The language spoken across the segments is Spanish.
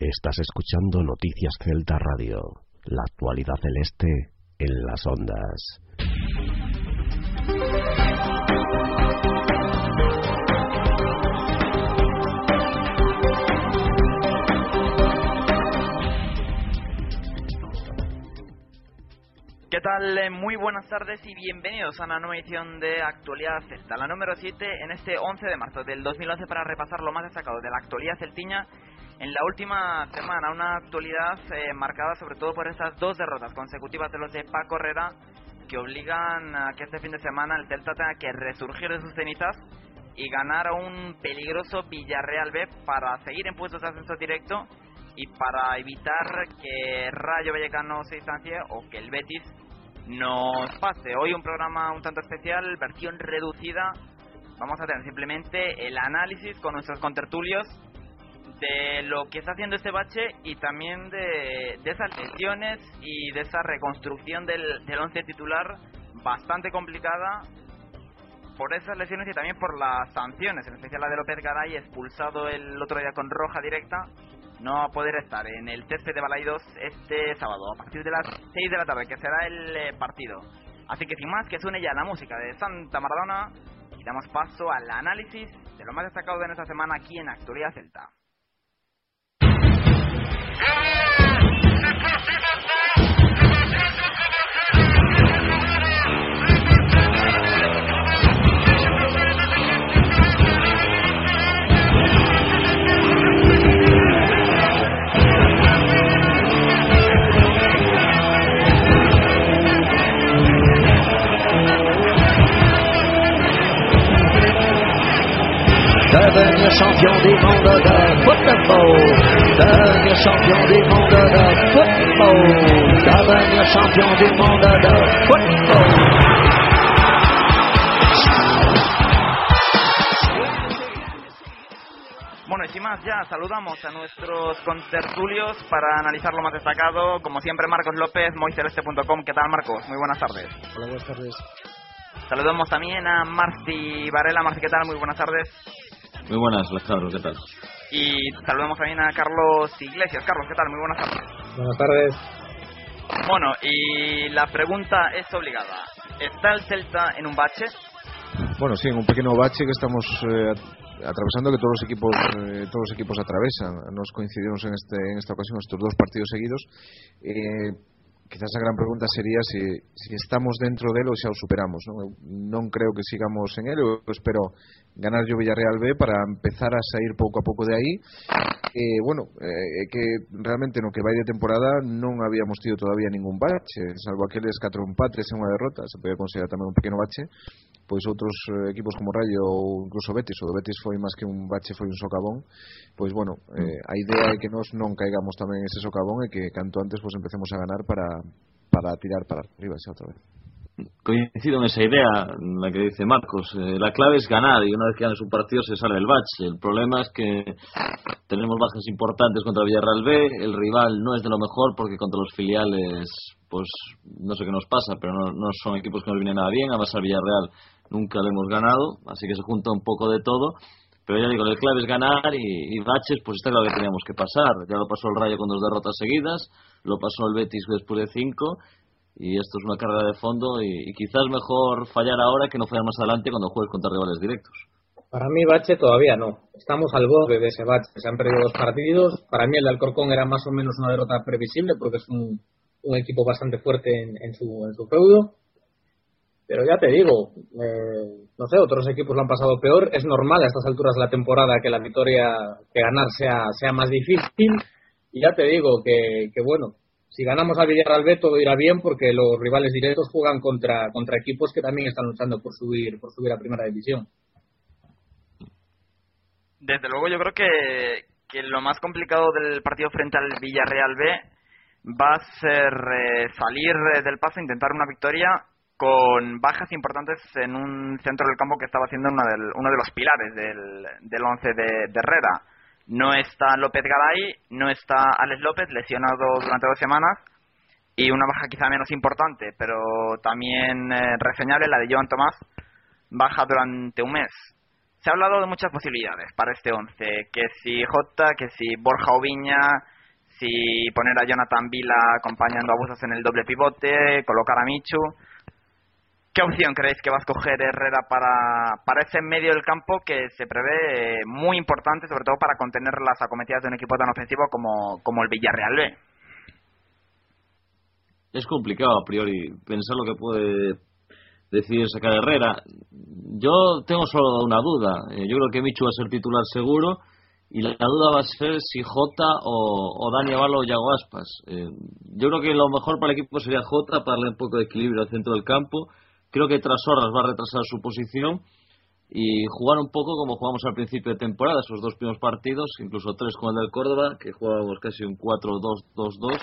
Estás escuchando Noticias Celta Radio. La actualidad celeste en las ondas. ¿Qué tal? Eh, Muy buenas tardes y bienvenidos a una nueva edición de Actualidad Celta, la número 7 en este 11 de marzo del 2011 para repasar lo más destacado de la actualidad celtiña en la última semana. Una actualidad eh, marcada sobre todo por estas dos derrotas consecutivas de los de Paco Herrera que obligan a que este fin de semana el Celta tenga que resurgir de sus cenizas y ganar a un peligroso Villarreal B para seguir en puestos de ascenso directo y para evitar que Rayo Vallecano se distancie o que el Betis nos pase. Hoy un programa un tanto especial, versión reducida. Vamos a tener simplemente el análisis con nuestros contertulios de lo que está haciendo este bache y también de, de esas lesiones y de esa reconstrucción del, del once titular bastante complicada por esas lesiones y también por las sanciones, en especial la de López Garay, expulsado el otro día con roja directa, no va a poder estar en el césped de Balaidos este sábado, a partir de las 6 de la tarde, que será el eh, partido. Así que sin más, que suene ya la música de Santa Maradona y damos paso al análisis de lo más destacado de nuestra semana aquí en Actualidad Celta. Devenir champion du monde de football, devenir champion du monde de football, devenir champion du monde de football. Bueno, y sin más ya saludamos a nuestros contertulios para analizar lo más destacado. Como siempre, Marcos López, moiceleste.com. ¿Qué tal, Marcos? Muy buenas tardes. Hola, buenas tardes. Saludamos también a Marci Varela. Marci, ¿qué tal? Muy buenas tardes. Muy buenas, Alejandro, ¿qué tal? Y saludamos también a Carlos Iglesias. Carlos, ¿qué tal? Muy buenas tardes. Buenas tardes. Bueno, y la pregunta es obligada. ¿Está el Celta en un bache? Bueno, sí, en un pequeño bache que estamos eh, atravesando que todos los equipos eh, todos los equipos atravesan. Nos coincidimos en este en esta ocasión estos dos partidos seguidos. Eh, quizás a gran pregunta sería se, si estamos dentro del ou xa o superamos non? Eu non creo que sigamos en el eu espero ganar o Villarreal B para empezar a sair pouco a pouco de aí eh, bueno, eh, que realmente no que vai de temporada non habíamos tido todavía ningún bache salvo aqueles catro empates e unha derrota se podía considerar tamén un pequeno bache pois outros eh, equipos como Rayo ou incluso Betis, o do Betis foi máis que un bache, foi un socavón, pois bueno, eh, a idea é que nós non caigamos tamén ese socavón e que canto antes pois empecemos a ganar para, para tirar para arriba xa outra vez. Coincido en esa idea, en la que dice Marcos. Eh, la clave es ganar y una vez que ganas un partido se sale del bache. El problema es que tenemos bajas importantes contra Villarreal B. El rival no es de lo mejor porque contra los filiales, pues no sé qué nos pasa, pero no, no son equipos que nos vienen nada bien. Además, al Villarreal nunca lo hemos ganado, así que se junta un poco de todo. Pero ya digo, la clave es ganar y, baches, pues está claro que teníamos que pasar. Ya lo pasó el Rayo con dos derrotas seguidas, lo pasó el Betis después de cinco y esto es una carrera de fondo y, y, quizás mejor fallar ahora que no fallar más adelante cuando juegues contra rivales directos. Para mí bache todavía no. Estamos al borde de ese bache. Se han perdido dos partidos. Para mí el de Alcorcón era más o menos una derrota previsible porque es un, un equipo bastante fuerte en, en, su, en su feudo. Pero ya te digo, eh, no sé, otros equipos lo han pasado peor. Es normal a estas alturas de la temporada que la victoria, que ganar sea, sea más difícil. Y ya te digo que, bueno, si ganamos a Villarreal B todo irá bien porque los rivales directos juegan contra contra equipos que también están luchando por subir por subir a primera división. Desde luego yo creo que que lo más complicado del partido frente al Villarreal B va a ser eh, salir eh, del paso, intentar una victoria con bajas importantes en un centro del campo que estaba siendo uno, del, uno de los pilares del, del once de, Herrera. No está López Garay, no está Alex López, lesionado durante dos semanas, y una baja quizá menos importante, pero también eh, reseñable, la de Joan Tomás, baja durante un mes. Se ha hablado de muchas posibilidades para este 11, que si Jota, que si Borja Oviña, si poner a Jonathan Vila acompañando a Bustos en el doble pivote, colocar a Michu. ¿Qué opción creéis que va a escoger Herrera para, para ese medio del campo que se prevé eh, muy importante, sobre todo para contener las acometidas de un equipo tan ofensivo como, como el Villarreal B? es complicado a priori pensar lo que puede decidir sacar Herrera. Yo tengo solo una duda. Eh, yo creo que Michu va a ser titular seguro y la, duda va a ser si Jota o, Dani Avalo o Yago Aspas. Eh, yo creo que lo mejor para el equipo sería Jota para darle un poco de equilibrio al centro del campo. Creo que tras horas va a retrasar su posición y jugar un poco como jugamos al principio de temporada, esos dos primeros partidos, incluso tres con el del Córdoba, que jugábamos casi un 4-2-2-2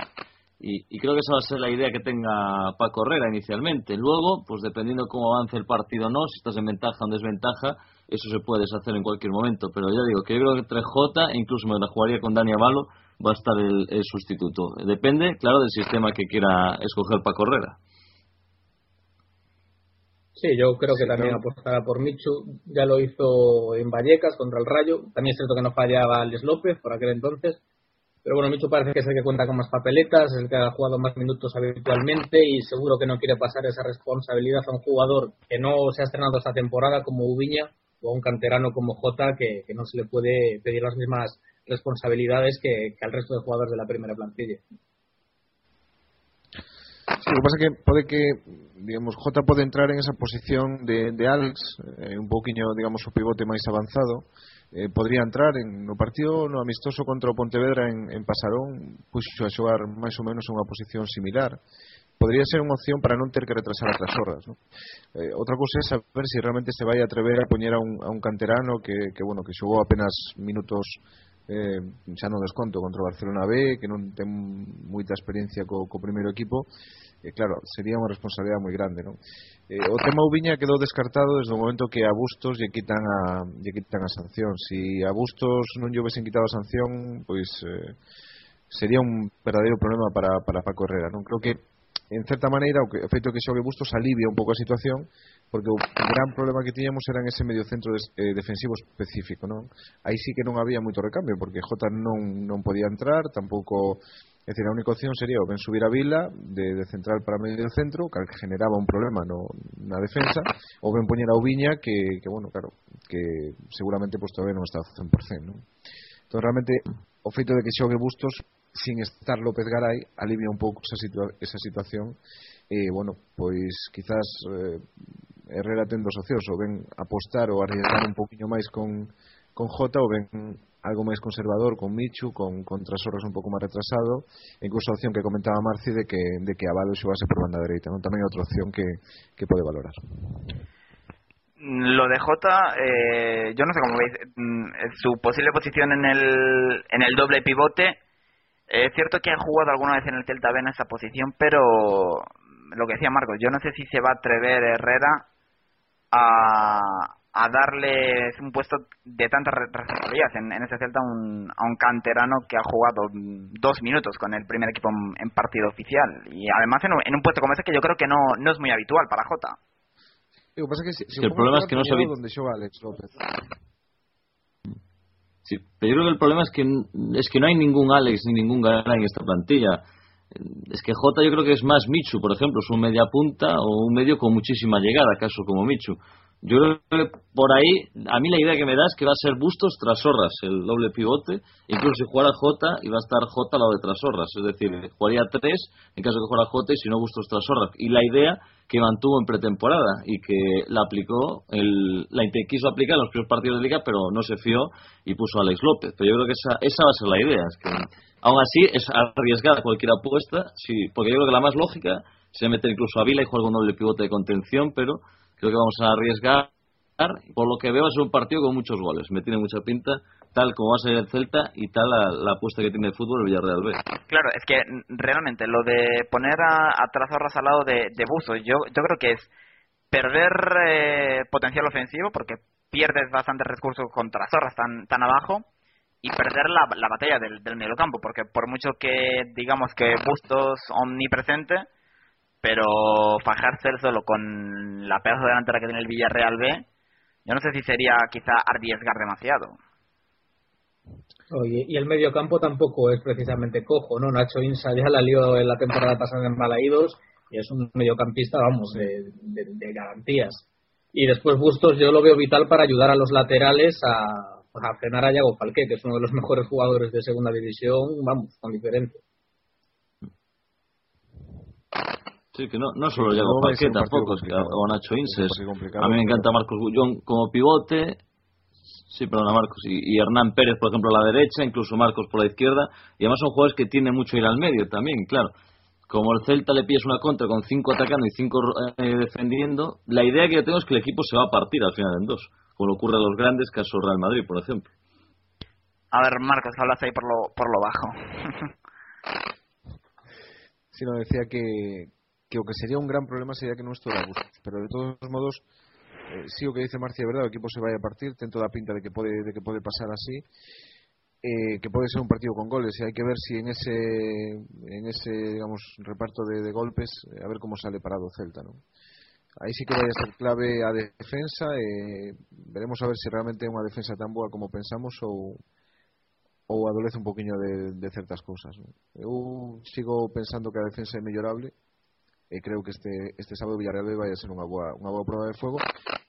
y, creo que esa va a ser la idea que tenga Paco Herrera inicialmente. Luego, pues dependiendo cómo avance el partido o no, si estás en ventaja o en desventaja, eso se puede deshacer en cualquier momento. Pero ya digo que yo creo que entre J, e incluso me la jugaría con Dani Avalo, va a estar el, sustituto. Depende, claro, del sistema que quiera escoger Paco Herrera. Sí, yo creo que también apostará por Michu. Ya lo hizo en Vallecas contra el Rayo. También es cierto que no fallaba Alex López por aquel entonces pero bueno, Micho parece que es el que cuenta con más papeletas, es el que ha jugado más minutos habitualmente y seguro que no quiere pasar esa responsabilidad a un jugador que no se ha estrenado esta temporada como Ubiña o a un canterano como Jota que, no se le puede pedir las mismas responsabilidades que, al resto de jugadores de la primera plantilla. Sí, lo que pasa é que pode que digamos, Jota pode entrar en esa posición de, de Alex, eh, un pouquiño, digamos, o pivote máis avanzado. Eh, podría entrar en, no partido no amistoso contra o Pontevedra en, en Pasarón, puxo a xogar máis ou menos unha posición similar. Podría ser unha opción para non ter que retrasar as horas. ¿no? Eh, outra cousa é saber se si realmente se vai atrever a poñer a un, a un canterano que, que, bueno, que xogou apenas minutos eh, xa no desconto contra o Barcelona B que non ten moita experiencia co, co primeiro equipo. Eh, claro, sería unha responsabilidade moi grande non? Eh, o tema Ubiña quedou descartado desde o momento que a Bustos lle quitan a, lle quitan a sanción. Se si a Bustos non lle hubiesen quitado a sanción pois eh, sería un verdadeiro problema para, para Paco Herrera non? Creo que en certa maneira o, que, o feito que xogue Bustos alivia un pouco a situación porque o gran problema que tiñamos era en ese medio centro de, eh, defensivo específico non aí sí que non había moito recambio porque Jota non, non podía entrar tampouco É dicir, a única opción sería o ben subir a Vila de, de central para medio centro, que generaba un problema no, na defensa, ou ben poñer a Ubiña, que, que bueno, claro, que seguramente pues, todavía non está 100%, non? Entón, realmente o feito de que xogue Bustos sin estar López Garay alivia un pouco esa, situa esa situación e, bueno, pois quizás eh, Herrera tendo socios ou ben apostar ou arriesgar un poquinho máis con, con Jota ou ben algo máis conservador con Michu, con, con Trasorras un pouco máis retrasado, incluso a opción que comentaba Marci de que, de que Avalo xogase por banda dereita, non? tamén é outra opción que, que pode valorar. Lo de Jota, eh, yo no sé cómo veis, mm, su posible posición en el, en el doble pivote, es cierto que ha jugado alguna vez en el Celta B en esa posición, pero lo que decía Marcos, yo no sé si se va a atrever Herrera a, a darle un puesto de tantas responsabilidades en, en ese Celta un, a un canterano que ha jugado dos minutos con el primer equipo en, partido oficial. Y además en un, en un, puesto como ese que yo creo que no, no es muy habitual para Jota. Digo, pasa que si, si el problema es que no se donde Alex López. Sí, pero yo creo que el problema es que es que no hay ningún Alex ni ningún Gara en esta plantilla. Es que Jota yo creo que es más Michu, por ejemplo, es un media punta o un medio con muchísima llegada, acaso como Michu. Yo creo que por ahí, a mí la idea que me da es que va a ser Bustos Trasorras, el doble pivote. Incluso si jugara J, iba a estar J al lado de Trasorras. Es decir, jugaría tres en caso de que jugara J y si no Bustos Trasorras. Y la idea que mantuvo en pretemporada y que la aplicó, el, la quiso aplicar en los primeros partidos de liga, pero no se fió y puso a Alex López. Pero yo creo que esa, esa va a ser la idea. Es que, aún así, es arriesgada cualquier apuesta, sí, porque yo creo que la más lógica sería meter incluso a Vila y jugar un doble pivote de contención, pero creo que vamos a arriesgar. Por lo que veo, es un partido con muchos goles. Me tiene mucha pinta tal como va a ser el Celta y tal la, apuesta que tiene el fútbol el Villarreal B. Claro, es que mm, realmente lo de poner a, a Trazorras al lado de, de Busto, yo, yo creo que es perder eh, potencial ofensivo porque pierdes bastantes recursos con Trazorras tan, tan abajo y perder la, la batalla del, del mediocampo porque por mucho que digamos que Bustos omnipresente pero fajarse solo con la pedazo delantera que tiene el Villarreal B yo no sé si sería quizá arriesgar demasiado y el medio campo tampoco es precisamente cojo, ¿no? Nacho Insa ya la lió en la temporada pasada en Balaídos y es un mediocampista, vamos, de, de- de garantías. Y después Bustos yo lo veo vital para ayudar a los laterales a, a frenar a Yago Falqué, que es uno de los mejores jugadores de segunda división, vamos, con diferencia. Sí, que no, no solo Sí, Yago partido tampoco, es que- complicado. o Nacho Es un Inses. partido complicado, A mí me encanta Marcos Bullón como pivote. Sí, perdona, Marcos. Y, y Hernán Pérez, por ejemplo, a la derecha, incluso Marcos por la izquierda. Y además son jugadores que tienen mucho ir al medio también, claro. Como el Celta le pillas una contra con cinco atacando y cinco eh, defendiendo, la idea que yo tengo es que el equipo se va a partir al final en dos. Como ocurre a los grandes, caso Real Madrid, por ejemplo. a ver Marcos hablas ahí por lo, por lo bajo Sí, no, decía que, que o que sería un gran problema sería que non Bustos. Pero de todos modos, eh, sí o que dice Marcia é verdade, o equipo se vai a partir, ten toda a pinta de que pode de que pode pasar así. Eh, que pode ser un partido con goles e hai que ver si en ese en ese digamos reparto de, de golpes eh, a ver como sale parado o Celta, ¿no? Aí sí que vai a ser clave a defensa e veremos a ver se realmente é unha defensa tan boa como pensamos ou ou adolece un poquinho de, de certas cousas. ¿no? Eu sigo pensando que a defensa é mellorable, e creo que este este sábado Villarreal vai a ser unha boa unha boa prova de fuego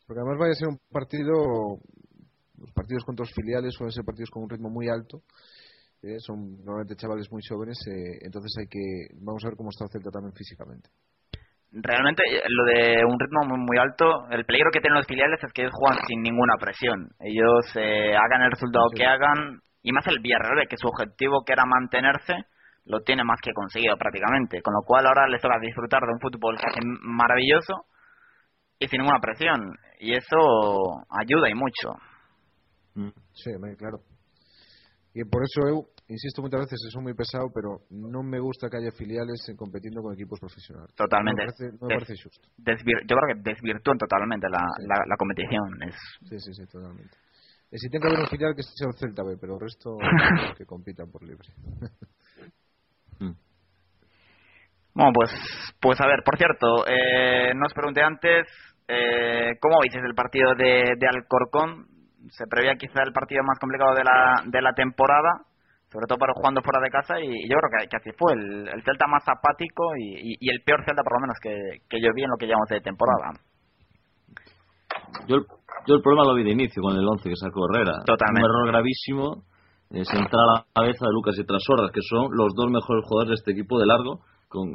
porque además vai a ser un partido los partidos contra os filiales suelen ser partidos con un ritmo muy alto eh, son normalmente chavales muy jóvenes eh, entonces hay que vamos a ver cómo está el Celta también físicamente realmente eh, lo de un ritmo muy, muy alto, el peligro que tienen los filiales es que ellos juegan sin ninguna presión. Ellos eh, hagan el resultado Sí. que hagan, y más el Villarreal, que su objetivo que era mantenerse, lo tiene más que conseguido prácticamente. Con lo cual ahora les toca disfrutar de un fútbol casi maravilloso y sin ninguna presión. Y eso ayuda y mucho. Sí, me- claro. Y por eso eu insisto muchas veces, eso es muy pesado, pero no me gusta que haya filiales eh, competiendo con equipos profesionales. Totalmente. No me parece, no me Des- parece justo. yo creo que desvirtúan totalmente la, Sí. la, la competición. Es Sí, sí, sí, totalmente. E si ten que haber un filial que sea o Celta B, pero o resto que compitan por libre. Bueno, pues, pues a ver, por cierto, eh, no os pregunté antes, eh, ¿cómo veis el partido de, de Alcorcón? Se preveía quizá el partido más complicado de la, de la temporada, sobre todo para jugando fuera de casa, y, y yo creo que, que así fue, el, el Celta más apático y, y- y el peor Celta por lo menos que, que yo vi en lo que llevamos de temporada. Yo, el- yo el problema lo vi de inicio con el 11 que sacó Herrera. Totalmente. Un error gravísimo. Eh, centrar a la cabeza de Lucas y Trasorras, que son los dos mejores jugadores de este equipo de largo, con,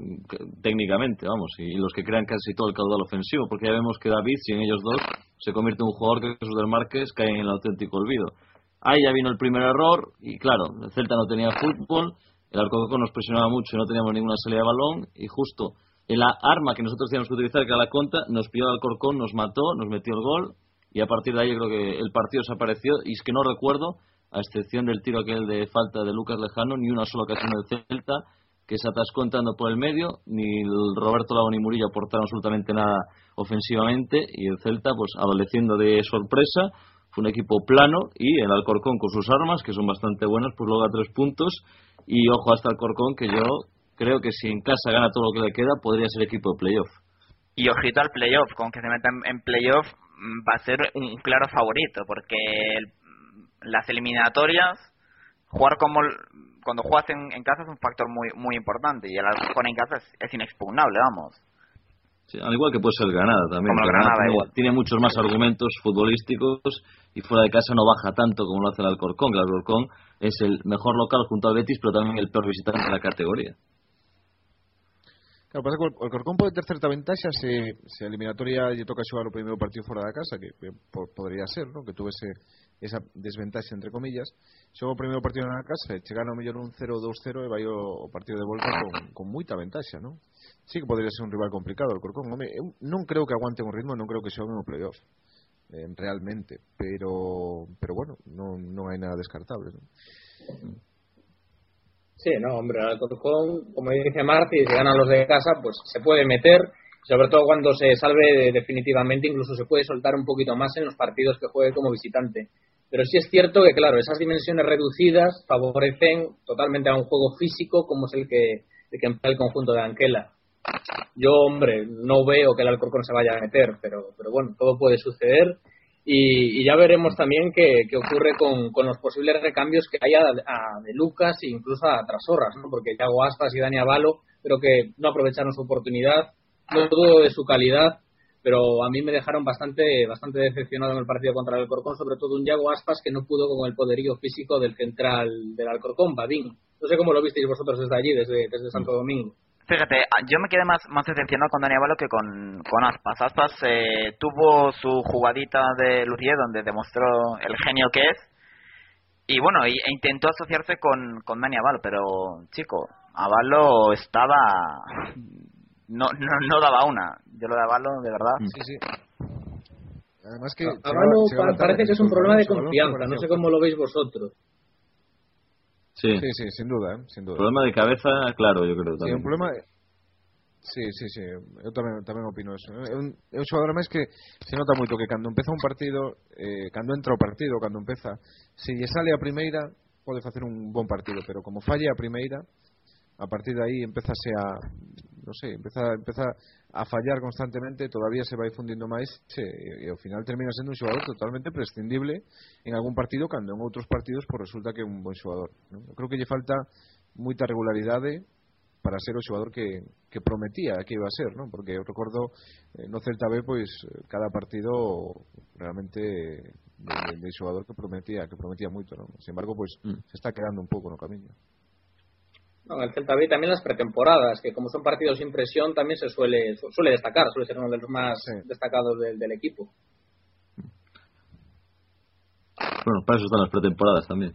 técnicamente, vamos, y, los que crean casi todo el caudal ofensivo, porque ya vemos que David, sin ellos dos, se convierte en un jugador que Jesús del Márquez cae en el auténtico olvido. Ahí ya vino el primer error, y claro, el Celta no tenía fútbol, el Alcorcón nos presionaba mucho y no teníamos ninguna salida de balón, y justo en la arma que nosotros teníamos que utilizar, que era la contra, nos pilló el Alcorcón, nos mató, nos metió el gol, y a partir de ahí yo creo que el partido desapareció, y es que no recuerdo, a excepción del tiro aquel de falta de Lucas Lejano, ni una sola ocasión del Celta que se atascó entrando por el medio, ni Roberto Lago ni Murillo aportaron absolutamente nada ofensivamente, y el Celta, pues adoleciendo de sorpresa, fue un equipo plano, y el Alcorcón con sus armas, que son bastante buenas, pues logra tres puntos, y ojo hasta Alcorcón, que yo creo que si en casa gana todo lo que le queda, podría ser equipo de playoff. Y ojito al playoff, con que se meta en, en playoff mm, va a ser un claro favorito, porque el- las eliminatorias, jugar como el- cuando juegas en, en casa es un factor muy muy importante y el Alcorcón en casa es, es inexpugnable, vamos. Sí, al igual que puede ser Granada también. Como el Granada, tiene, muchos más argumentos futbolísticos y fuera de casa no baja tanto como lo hace el Alcorcón. El Alcorcón es el mejor local junto al Betis, pero también el peor visitante de la categoría. Claro, pasa que o Alcorcón pode ter certa ventaxa se, se a eliminatoria lle toca xogar o primeiro partido fora da casa, que, que po- podría ser, ¿no? que tuvese esa desventaxa entre comillas. Xoga o primeiro partido na casa e chegar ao mellor un 0 ou 2-0 e vai o, partido de volta con, con moita ventaxa. Sí que podría ser un rival complicado o Alcorcón. Home, eu non creo que aguante un ritmo, non creo que xoguen o playoff. eh, realmente. Pero, pero bueno, no, no hay nada descartable. Sí, no, hombre, al Alcorcón, como dice Marti, si ganan los de casa, pues se puede meter, sobre todo cuando se salve definitivamente, incluso se puede soltar un poquito más en los partidos que juegue como visitante. Pero sí es cierto que, claro, esas dimensiones reducidas favorecen totalmente a un juego físico como es el que, el que emplea el conjunto de Anquela. Yo, hombre, no veo que el Alcorcón se vaya a meter, pero, pero bueno, todo puede suceder. Y, ya veremos también qué, ocurre con, los posibles recambios que haya de Lucas e incluso a Trasorras, ¿no? porque Yago Aspas y Dani Avalo creo que no aprovecharon su oportunidad, no dudo de su calidad, pero a mí me dejaron bastante bastante decepcionado en el partido contra el Alcorcón, sobre todo un Yago Aspas que no pudo con el poderío físico del central del Alcorcón, Badín. No sé cómo lo visteis vosotros desde allí, desde, Santo Domingo. Fíjate, yo me quedé más, más decepcionado con Dani Avalo que con, con Aspas. Aspas eh, tuvo su jugadita de Lucier donde demostró el genio que es. Y bueno, e intentó asociarse con, con Dani Avalo, pero chico, Avalo estaba. No, no, no daba una. Yo lo de Avalo, de verdad. Sí, sí. Además que. Avalo parece que es un problema de confianza, no sé cómo lo veis vosotros. Sí. sí, sí, sin duda, ¿eh? sin duda. Problema de cabeza, claro, yo creo también. Sí, un problema... Sí, sí, sí, yo también, tamén opino eso. Un, é un xogador máis que se nota moito que cando empeza un partido, eh, cando entra o partido, cando empeza, se lle sale a primeira, pode facer un bon partido, pero como falle a primeira, a partir de aí empezase a, non sei, empeza, empeza a fallar constantemente, todavía se vai fundindo máis che, e, e ao final termina sendo un xogador totalmente prescindible en algún partido cando en outros partidos pues, resulta que é un bon xogador. Non? Eu creo que lle falta moita regularidade para ser o xogador que, que prometía que iba a ser, non? Porque eu recordo eh, no Celta B pois cada partido realmente de, de, de xogador que prometía, que prometía moito, non? Sin embargo, pois mm. se está quedando un pouco no camiño. No, el Celta B también las pretemporadas, que como son partidos sin presión, también se suele, suele destacar, suele ser uno de los más destacados del, equipo. Bueno, para eso están las pretemporadas también.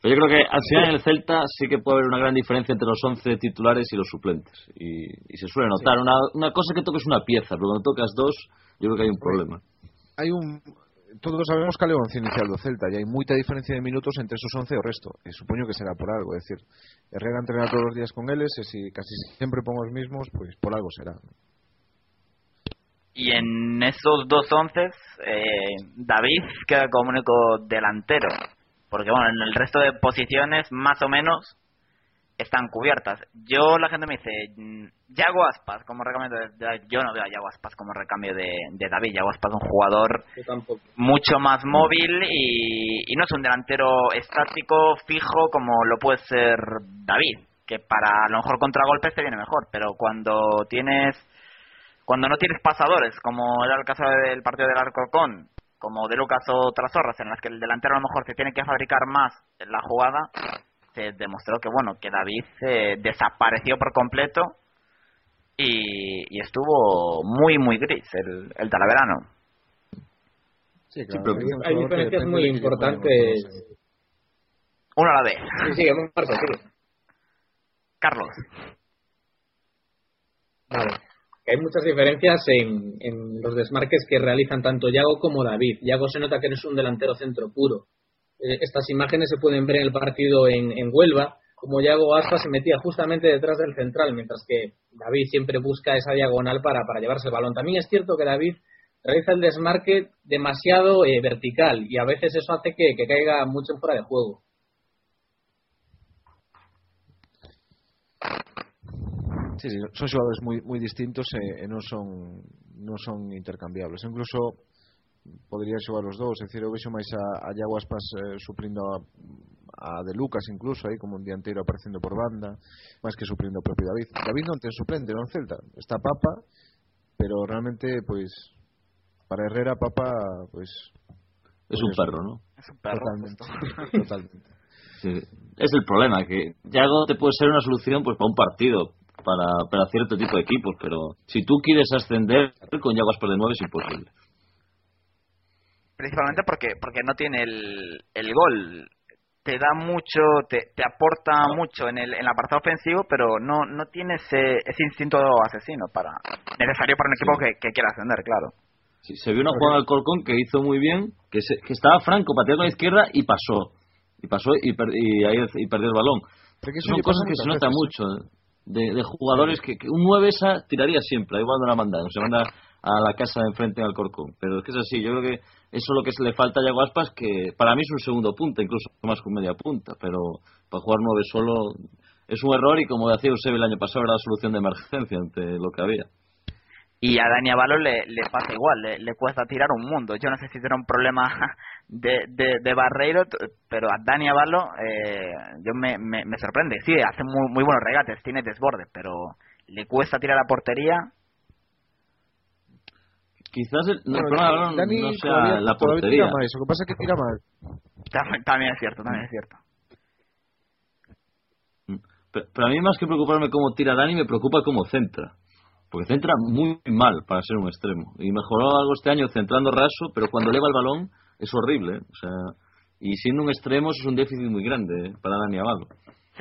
Pero yo creo que al final en el Celta sí que puede haber una gran diferencia entre los 11 titulares y los suplentes. Y, se suele notar. Una, una cosa que toques una pieza, pero cuando tocas dos, yo creo que hay un problema. Hay un, todos sabemos que once inicial do Celta e hai moita diferencia de minutos entre esos 11 e o resto. Supoño que será por algo, é decir Herrera entrena todos os días con eles e si casi sempre pon os mismos, pues, por algo será. Y en esos dos once eh, David queda como único delantero. Porque bueno en el resto de posiciones más o menos están cubiertas. Yo, la gente me dice, mm, Yago Aspas como recambio de, Yo no veo a Yago Aspas como recambio de, David. Yago Aspas es un jugador mucho más móvil y, no es un delantero estático, fijo, como lo puede ser David. Que para a lo mejor contragolpes te viene mejor, pero cuando tienes. Cuando no tienes pasadores, como era el caso del partido del Arcocón, como de Lucas o Trasorras, en las que el delantero a lo mejor se tiene que fabricar más la jugada, se demostró que bueno que David eh, desapareció por completo y, estuvo muy muy gris el, el talaverano. Sí, claro, hay, diferencias muy importantes. Una a la vez. Sí, sigue, Carlos. Vale. Hay muchas diferencias en, en los desmarques que realizan tanto Yago como David. Yago se nota que no es un delantero centro puro. Eh, estas imágenes se pueden ver en el partido en, Huelva, como Yago Aspas se metía justamente detrás del central, mientras que David siempre busca esa diagonal para, para llevarse el balón. También es cierto que David realiza el desmarque demasiado eh, vertical y a veces eso hace que, caiga mucho fuera de juego. Sí, sí, son jugadores muy muy distintos e, non son non son intercambiables. Incluso podría xogar os dous, é dicir, eu vexo máis a, a Iago Aspas eh, suplindo a, a de Lucas incluso aí como un dianteiro aparecendo por banda máis que suplindo o propio David David non ten suplente, non Celta está Papa, pero realmente pois para Herrera Papa pois es un perro, ¿no? Es un perro. Totalmente. totalmente. Sí. Es el problema, que Yago te puede ser una solución pues para un partido, para, para cierto tipo de equipos, pero si tú quieres ascender con Yago Aspas de 9 es imposible principalmente porque porque no tiene el, el gol te da mucho te, te aporta mucho en el en la apartado ofensivo pero no no tiene ese, ese instinto asesino para necesario para un equipo que, que quiera ascender claro Sí, se vio una jugada al Colcón que hizo muy bien, que, se- que estaba Franco pateando a la izquierda y pasó. Y pasó y, per- y ahí y perdió el balón. Pero que eso Son cosas que se nota veces, mucho ¿eh? de, de jugadores que, que un 9 esa tiraría siempre, igual no la mandan, se manda a la casa de enfrente al Corcón. Pero es que es así, yo creo que eso es lo que le falta a Yago Aspas, que para mí es un segundo punta, incluso más que un media punta, pero para jugar 9 solo es un error y como decía Eusebio el año pasado era la solución de emergencia ante lo que había. Y a Dani Avalo le, le pasa igual, le, cuesta tirar un mundo. Yo no sé si tiene un problema de, de, de Barreiro, pero a Dani Avalo eh, yo me, me, sorprende. Sí, hace muy, muy buenos regates, tiene desborde, pero le cuesta tirar a portería. Quizás el, no, Bueno, Dani no sea todavía, la portería. tira más, lo que pasa es que tira mal. Tam- También es cierto, también es cierto. Pero, pero a mí más que preocuparme cómo tira Dani, me preocupa cómo centra. Porque centra muy mal para ser un extremo. Y mejoró algo este año centrando raso, pero cuando eleva el balón es horrible. ¿eh? O sea, y siendo un extremo eso es un déficit muy grande ¿eh? para Dani Avalo.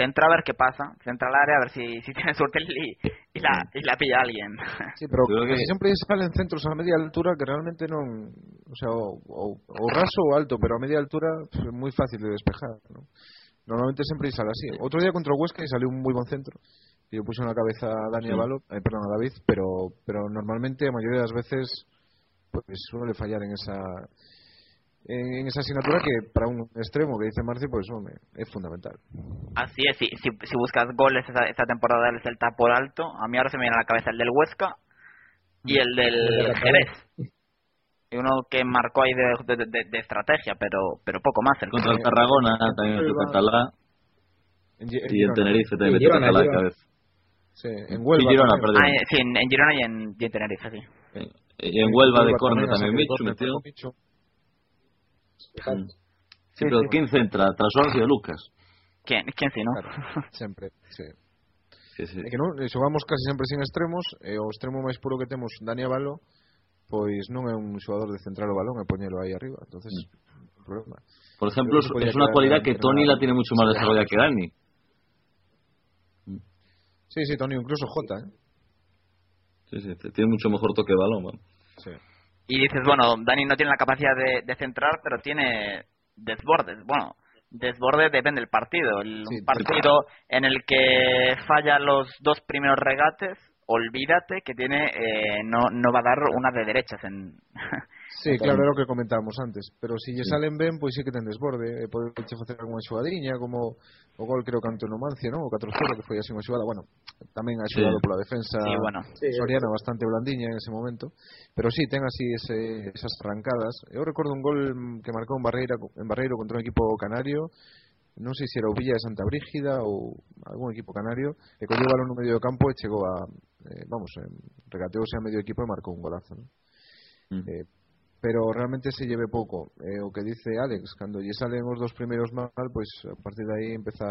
Centra a ver qué pasa, centra al área a ver si, si tiene suerte y, y, la, y la pilla alguien. Sí, pero casi siempre salen centros a media altura que realmente no. O sea, o, o- o raso o alto, pero a media altura pues, es muy fácil de despejar. ¿no? Normalmente siempre sale así. Otro día contra el Huesca y salió un muy buen centro. Y yo puse en la cabeza a Dani Sí. Avalo, eh, perdón, a David, pero, pero normalmente, la mayoría de las veces, pues suele fallar en esa en, en esa asignatura que para un extremo que dice Marci, pues hombre, es fundamental. Así es, si, si, si buscas goles esta, esta temporada del Celta por alto, a mí ahora se me viene a la cabeza el del Huesca y el del El de Jerez. Y uno que marcó ahí de, de, de- de estrategia, pero pero poco más. El Contra el Tarragona también metió Catalá y en Girona. Tenerife también metió Catalá de cabeza. Sí, en Huelva. Y Girona. Ah, en- sí, en, en Girona y en, y en Tenerife, sí. Y en Huelva de a también Michu metió. Mm. Sí, pero ¿quién centra? Tras de Lucas. ¿Quién, quién sí, no? Claro, sempre, sí. Sí, sí. É que non, e xogamos casi sempre sin extremos e o extremo máis puro que temos, Dani Avalo, pois non é un xogador de centrar o balón e poñelo aí arriba, entonces problema. Por que es, una cualidad que Tony la tiene mucho más desarrollada que Dani. Sí, sí, Tony, incluso Jota, ¿eh? Sí, sí, tiene mucho mejor toque de balón. vamos. Sí. Y dices, bueno, Dani no tiene la capacidad de, de centrar, pero tiene desbordes. Bueno, desbordes depende del partido. El, Sí, un partido en el que falla los dos primeros regates, olvídate que tiene eh, no, no va a dar una de derechas en... Sí, claro, era o que comentábamos antes, pero si lle salen ben, pois sí que ten desborde, e pode che facer algunha xogadiña, como o gol creo que ante o Numancia, ¿no? O 4-0 que foi así unha xogada, bueno, tamén ha Sí. xogado pola defensa Sí, bueno. Sí, Soriana bastante blandiña en ese momento, pero sí, ten así ese, esas arrancadas. Eu recordo un gol que marcou en Barreira en Barreiro contra un equipo canario, non sei se era o Villa de Santa Brígida ou algún equipo canario, e colleu o balón no medio do campo e chegou a, eh, vamos, eh, regateouse a medio equipo e marcou un golazo, ¿no? Mm. Eh, pero realmente se lleve pouco. Eh, o que dice Alex, cando lle salen os dos primeiros mal, pois a partir de aí empeza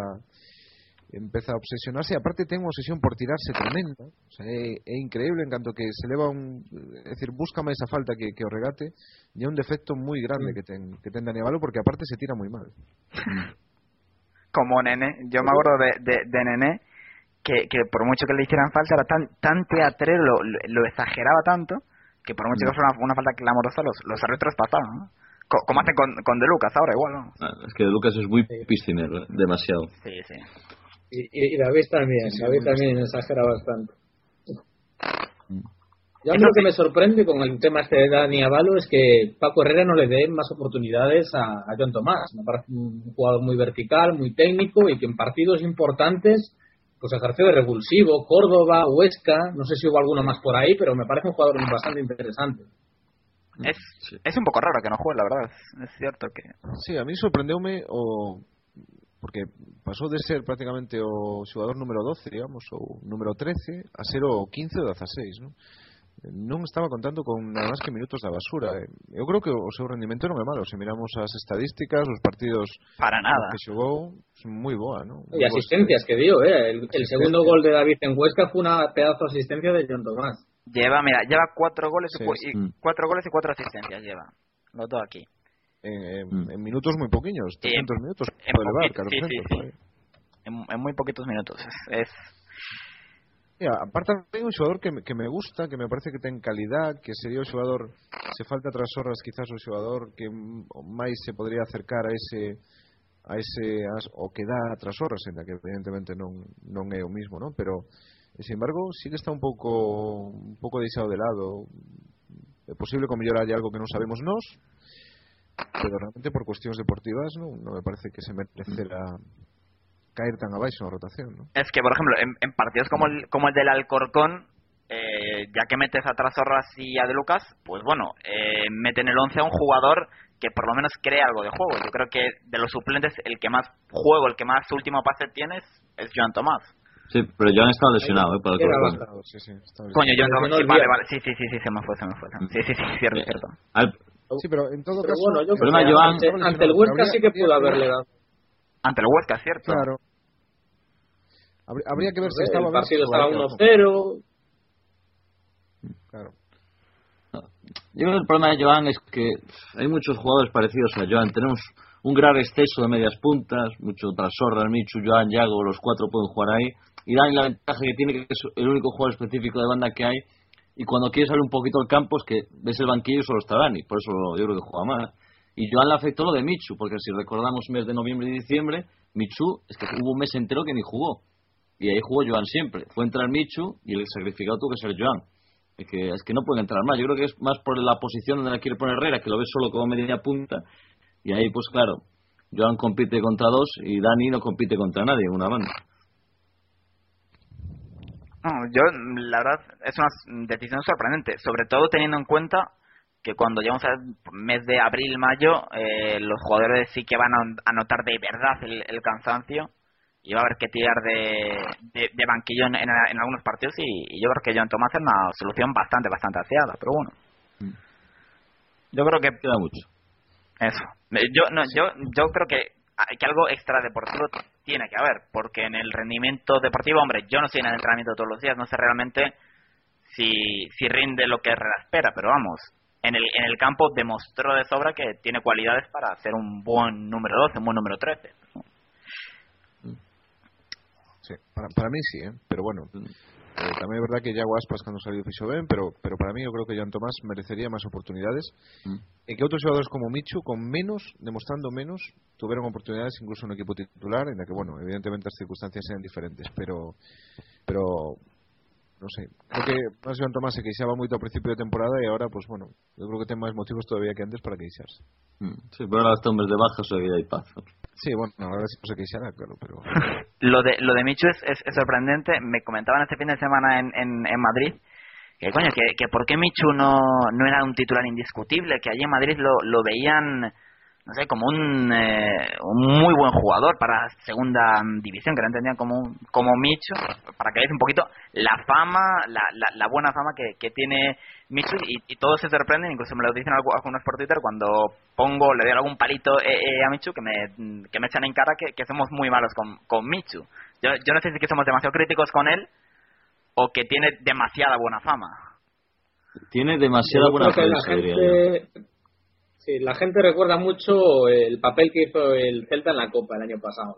empeza a obsesionarse aparte ten unha obsesión por tirarse tremenda o sea, é increíble en canto que se leva un é dicir, busca máis a falta que, que o regate e é un defecto moi grande que ten, que ten Dani Avalo porque aparte se tira moi mal como Nene. Yo me acuerdo de, de, de Nene que, que por mucho que le hicieran falta era tan, tan teatrero, lo, exageraba tanto, que por mucho que fuera una, una falta clamorosa los, los árbitros pasaban. ¿no? Co- Como hacen con, con De Lucas ahora igual, ¿no? Ah, Es que Lucas es muy piscinero, ¿eh? demasiado. Sí, sí. Y, y- David también, David también exagera bastante. Mm. Yo a mí lo que me sorprende con el tema este de Dani Avalo es que Paco Herrera no le dé más oportunidades a, a John Tomás. Me parece un jugador muy vertical, muy técnico y que en partidos importantes pues ejerció de revulsivo. Córdoba, Huesca, no sé si hubo alguno más por ahí, pero me parece un jugador bastante interesante. Es, es un poco raro que no juegue, la verdad. Es, cierto que... Sí, a mí sorprendeume o porque pasou de ser prácticamente o xogador número 12, digamos, ou número 13 a ser o 15 ou 16, non? Non estaba contando con nada máis que minutos da basura. eh. Eu creo que o seu rendimento non é malo. Se miramos as estadísticas, os partidos Para nada. que xogou, moi boa, non? Y asistencias que dio, ¿eh? El, segundo gol de David en Huesca fue una pedazo de asistencia de John Tomás. Lleva, mira, lleva cuatro goles, y Sí, Mm. cuatro goles y cuatro asistencias lleva. Los dos aquí. En, en, Mm. en minutos moi poquinhos, Sí, 300 minutos, en pode levar, poquito, sí, 400, sí, sí. por aí. En, en muy poquitos minutos. Es, es- Mira, aparte hai un xogador que, me, que me gusta, que me parece que ten calidad, que sería o xogador, se falta tras horas quizás o xogador que máis se podría acercar a ese a ese as, o que dá tras horas, en que evidentemente non, non é o mismo, non? pero sin embargo, sí que está un pouco un pouco deixado de lado. É posible que mellor algo que non sabemos nós, pero realmente por cuestións deportivas non, non me parece que se merecerá caer tan abaixo na rotación, ¿no? Es que, por ejemplo, en, en partidos como el, como el del Alcorcón, eh, ya que metes a Trasorras y a De Lucas, pues bueno, eh, mete en el 11 a un jugador que por lo menos cree algo de juego. Yo creo que de los suplentes, el que más juego, el que más último pase tiene es, Joan Tomás. Sí, pero Joan está lesionado, ¿eh? Para el Era Corcón. Sí, sí. Coño, Joan Tomás, sí, vale, vale, sí, sí, sí, sí, se me fue, se me fue. Sí, sí, sí, cierto, Eh, cierto. al- Sí, pero en todo Pero caso. bueno, yo El problema, Joan- ante, ante el Huesca sí que pudo haberle dado. Ante el Huesca, cierto. Claro. Habría, que ver si El estaba bien partido estaba ¿no? 1-0. Claro. Yo creo que el problema de Joan es que hay muchos jugadores parecidos a Joan. Tenemos un gran exceso de medias puntas, mucho Trasorra, Michu, Joan, Yago, los cuatro pueden jugar ahí. Y Dani la ventaja que tiene que es el único jugador específico de banda que hay. Y cuando quiere salir un poquito al campo es que ves el banquillo y solo está Dani. Por eso yo creo que juega mal. Y Joan le afectó lo de Michu, porque si recordamos mes de noviembre y diciembre, Michu es que hubo un mes entero que ni jugó. Y ahí jugó Joan siempre. Fue entrar Michu y el sacrificado tuvo que ser Joan. Es que, es que no pueden entrar más. Yo creo que es más por la posición donde la quiere poner Herrera, que lo ve solo como media punta. Y ahí, pues claro, Joan compite contra dos y Dani no compite contra nadie una banda. Yo, la verdad, es una decisión sorprendente, sobre todo teniendo en cuenta que cuando llegamos al mes de abril, mayo, eh, los jugadores sí que van a a notar de verdad el cansancio y va a haber que tirar de, de, de banquillo en, en- en algunos partidos y, y yo creo que John Tomás es una solución bastante, bastante aseada, pero bueno. Mm. Yo creo que Queda mucho. eso. Eh, Yo, no, yo, yo creo que, que algo extradeportivo tiene que haber, porque en el rendimiento deportivo, hombre, yo no estoy en el entrenamiento todos los días, no sé realmente si, si rinde lo que espera, pero vamos, en el, en el campo demostró de sobra que tiene cualidades para ser un buen número 12, un buen número 13. Sí, para, para mí sí, ¿eh? pero bueno. eh, también es verdad que Yago Aspas cuando salió fichó ben, pero, pero para mí yo creo que Joan Tomás merecería más oportunidades Mm. y que otros jugadores como Michu, con menos, demostrando menos, tuvieron oportunidades incluso en un equipo titular, en la que, bueno, evidentemente las circunstancias eran diferentes, pero, pero no sé, creo que más Joan Tomás se queixaba moito ao principio de temporada e ahora, pues bueno, yo creo que ten máis motivos todavía que antes para queixarse. Mm. Sí, pero ahora hasta hombres de baja, soy hay paz. Sí, bueno, ahora sí no se queixará, claro, pero... Lo de, lo de Michu es, es, sorprendente. Me comentaban este fin de semana en, en, Madrid que, coño, que, que por qué Michu no, no era un titular indiscutible, que allí en Madrid lo, lo veían, no sé, como un, eh, un muy buen jugador para segunda división, que lo entendían como, un- como Michu, para que veáis un poquito la fama, la, la, la buena fama que, que tiene y, y todos se sorprenden, incluso me lo dicen algu- algunos por Twitter cuando pongo, le doy algún palito eh, eh, a Michu que me, que me echan en cara que, que somos muy malos con, con Michu. Yo, yo no sé si es que somos demasiado críticos con él o que tiene demasiada buena fama. Tiene demasiada Yo buena que la gente, sí, la gente recuerda mucho el papel que hizo el Celta en la Copa el año pasado.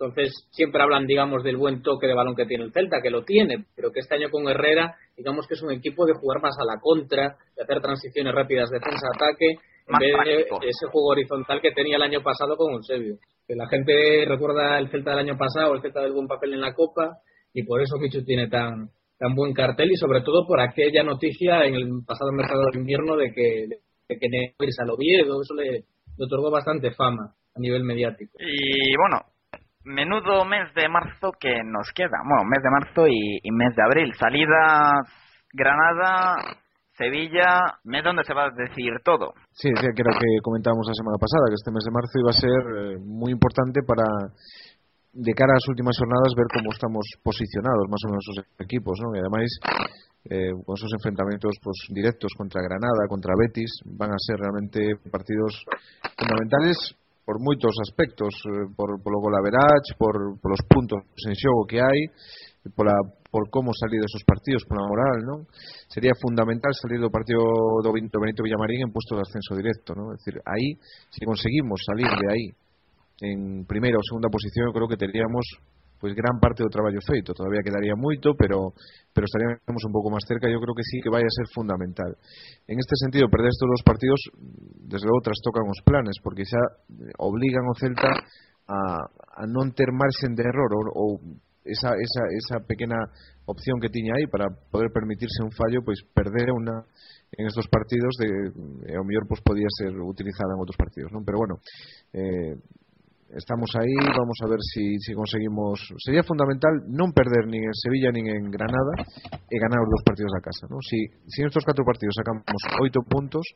Entonces, siempre hablan, digamos, del buen toque de balón que tiene el Celta, que lo tiene, pero que este año con Herrera, digamos que es un equipo de jugar más a la contra, de hacer transiciones rápidas defensa-ataque, en vez práctico. de ese juego horizontal que tenía el año pasado con Eusebio. Que la gente recuerda el Celta del año pasado, el Celta del buen papel en la Copa, y por eso Michu tiene tan tan buen cartel y sobre todo por aquella noticia en el pasado mercado de invierno de que de que irse al Oviedo, eso le, le otorgó bastante fama a nivel mediático. Y bueno, menudo mes de marzo que nos queda. Bueno, mes de marzo y, mes de abril. Salidas Granada, Sevilla, mes donde se va a decir todo. Sí, sí, que era lo que comentábamos la semana pasada, que este mes de marzo iba a ser eh, muy importante para, de cara a las últimas jornadas, ver cómo estamos posicionados más o menos esos equipos. Y además, eh, con esos enfrentamientos pues directos contra Granada, contra Betis, van a ser realmente partidos fundamentales por moitos aspectos, eh, por polo gol average, por polos puntos en xogo que hai, pola por como salir desos partidos, pola moral, non? Sería fundamental salir do partido do Benito Villamarín en puesto de ascenso directo, non? É dicir, aí se conseguimos salir de aí en primeira ou segunda posición, eu creo que teríamos pois gran parte do traballo feito. Todavía quedaría moito, pero pero estaríamos un pouco máis cerca, eu creo que sí que vai a ser fundamental. En este sentido, perder estes dos partidos, desde logo trastocan os planes, porque xa eh, obligan o Celta a, a non ter marxen de error ou, ou esa, esa, esa pequena opción que tiña aí para poder permitirse un fallo, pois perder una en estos partidos de, eh, e ao mellor pois podía ser utilizada en outros partidos, non? Pero bueno, eh, estamos aí, vamos a ver si, si conseguimos sería fundamental non perder nin en Sevilla nin en Granada e ganar os dos partidos da casa ¿no? si, si en estos catro partidos sacamos oito puntos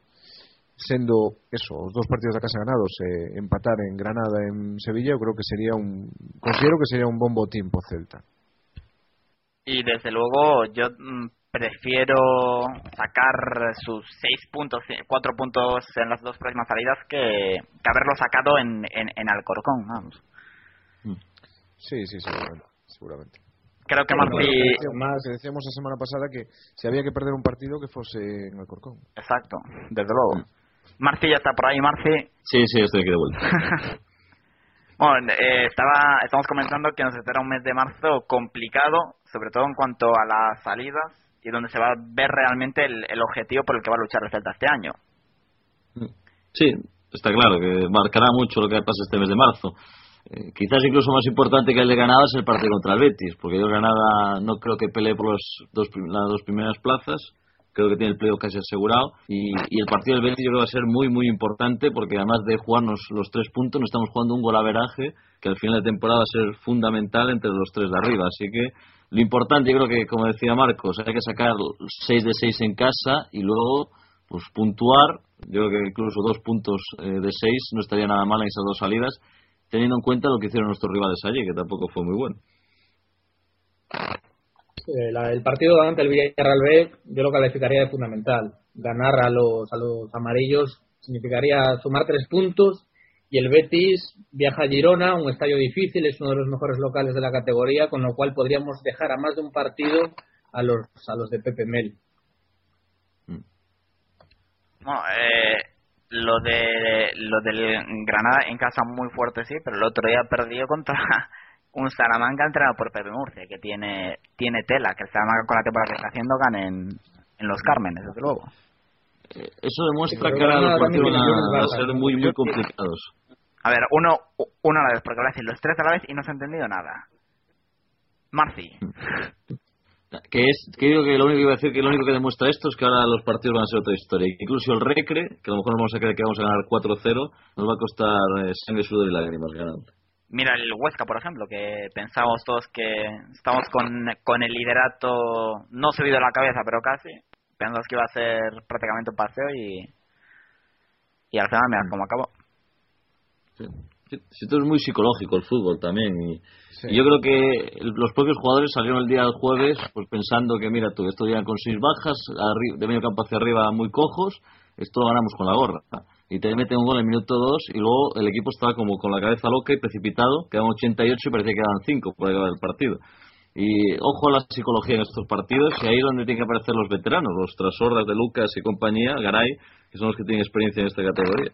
sendo eso, os dos partidos da casa ganados e empatar en Granada en Sevilla eu creo que sería un considero que sería un bom botín po Celta y desde luego yo mm, prefiero sacar sus seis puntos, cuatro puntos en las dos próximas salidas que, que haberlo sacado en, en, en Alcorcón, vamos. Mm. Sí, sí, seguramente. seguramente. Creo que Marci... Más, decíamos la semana pasada que si había que perder un partido que fuese en Alcorcón. Exacto, desde luego. Mm. Marci ya está por ahí, Marci. Sí, sí, estoy aquí de vuelta. bueno, eh, estaba, estamos comentando que nos espera un mes de marzo complicado, sobre todo en cuanto a las salidas y donde se va a ver realmente el, objetivo por el que va a luchar el Celta este año. Sí, está claro que marcará mucho lo que pasa este mes de marzo. Eh, quizás incluso más importante que el de Granada es el partido contra el Betis, porque yo Granada no creo que pelee por los dos, las dos primeras plazas, creo que tiene el pleo casi asegurado, y, y, el partido del Betis yo creo va a ser muy, muy importante, porque además de jugarnos los tres puntos, nos estamos jugando un golaveraje que al final de temporada va a ser fundamental entre los tres de arriba, así que lo importante, yo creo que, como decía Marcos, hay que sacar 6 de 6 en casa y luego pues puntuar. Yo creo que incluso dos puntos eh, de 6 no estaría nada mal en esas dos salidas, teniendo en cuenta lo que hicieron nuestros rivales allí, que tampoco fue muy bueno. Eh, el partido ante el Villarreal B yo lo calificaría de fundamental. Ganar a los, a los amarillos significaría sumar tres puntos y el Betis viaja a Girona, un estadio difícil, es uno de los mejores locales de la categoría, con lo cual podríamos dejar a más de un partido a los, a los de Pepe Mel. Mm. eh, lo de lo del Granada en casa muy fuerte sí, pero el otro día perdió contra un Salamanca entrenado por Pepe Murcia, que tiene tiene tela, que el Salamanca con la temporada que está haciendo gane en, en los Cármenes, desde luego. Eh, eso demuestra que ahora los partidos van a ser muy, muy complicados. A ver, uno, uno a la vez, porque voy a decir los tres a la vez y no se ha entendido nada. Marci. Que es, que digo que lo único que iba a decir que lo único que demuestra esto es que ahora los partidos van a ser otra historia. Incluso el Recre, que a lo mejor nos vamos a creer que vamos a ganar 4-0, nos va a costar eh, sangre, sudor y lágrimas ganar. Mira el Huesca, por ejemplo, que pensamos todos que estamos con, con el liderato no subido a la cabeza, pero casi. Pensamos que iba a ser prácticamente un paseo y, y al final, mira cómo acabó. Sí. Esto es muy psicológico el fútbol también. Y, yo creo que los propios jugadores salieron el día del jueves pues pensando que, mira, tú, esto ya con seis bajas, de medio campo hacia arriba muy cojos, esto lo ganamos con la gorra. Y te meten un gol en el minuto dos y luego el equipo estaba como con la cabeza loca y precipitado, quedaban 88 y parecía que quedaban 5 por acabar el partido. Y ojo a la psicología en estos partidos, y ahí es donde tienen que aparecer los veteranos, los trasorras de Lucas y compañía, Garay, que son los que tienen experiencia en esta categoría.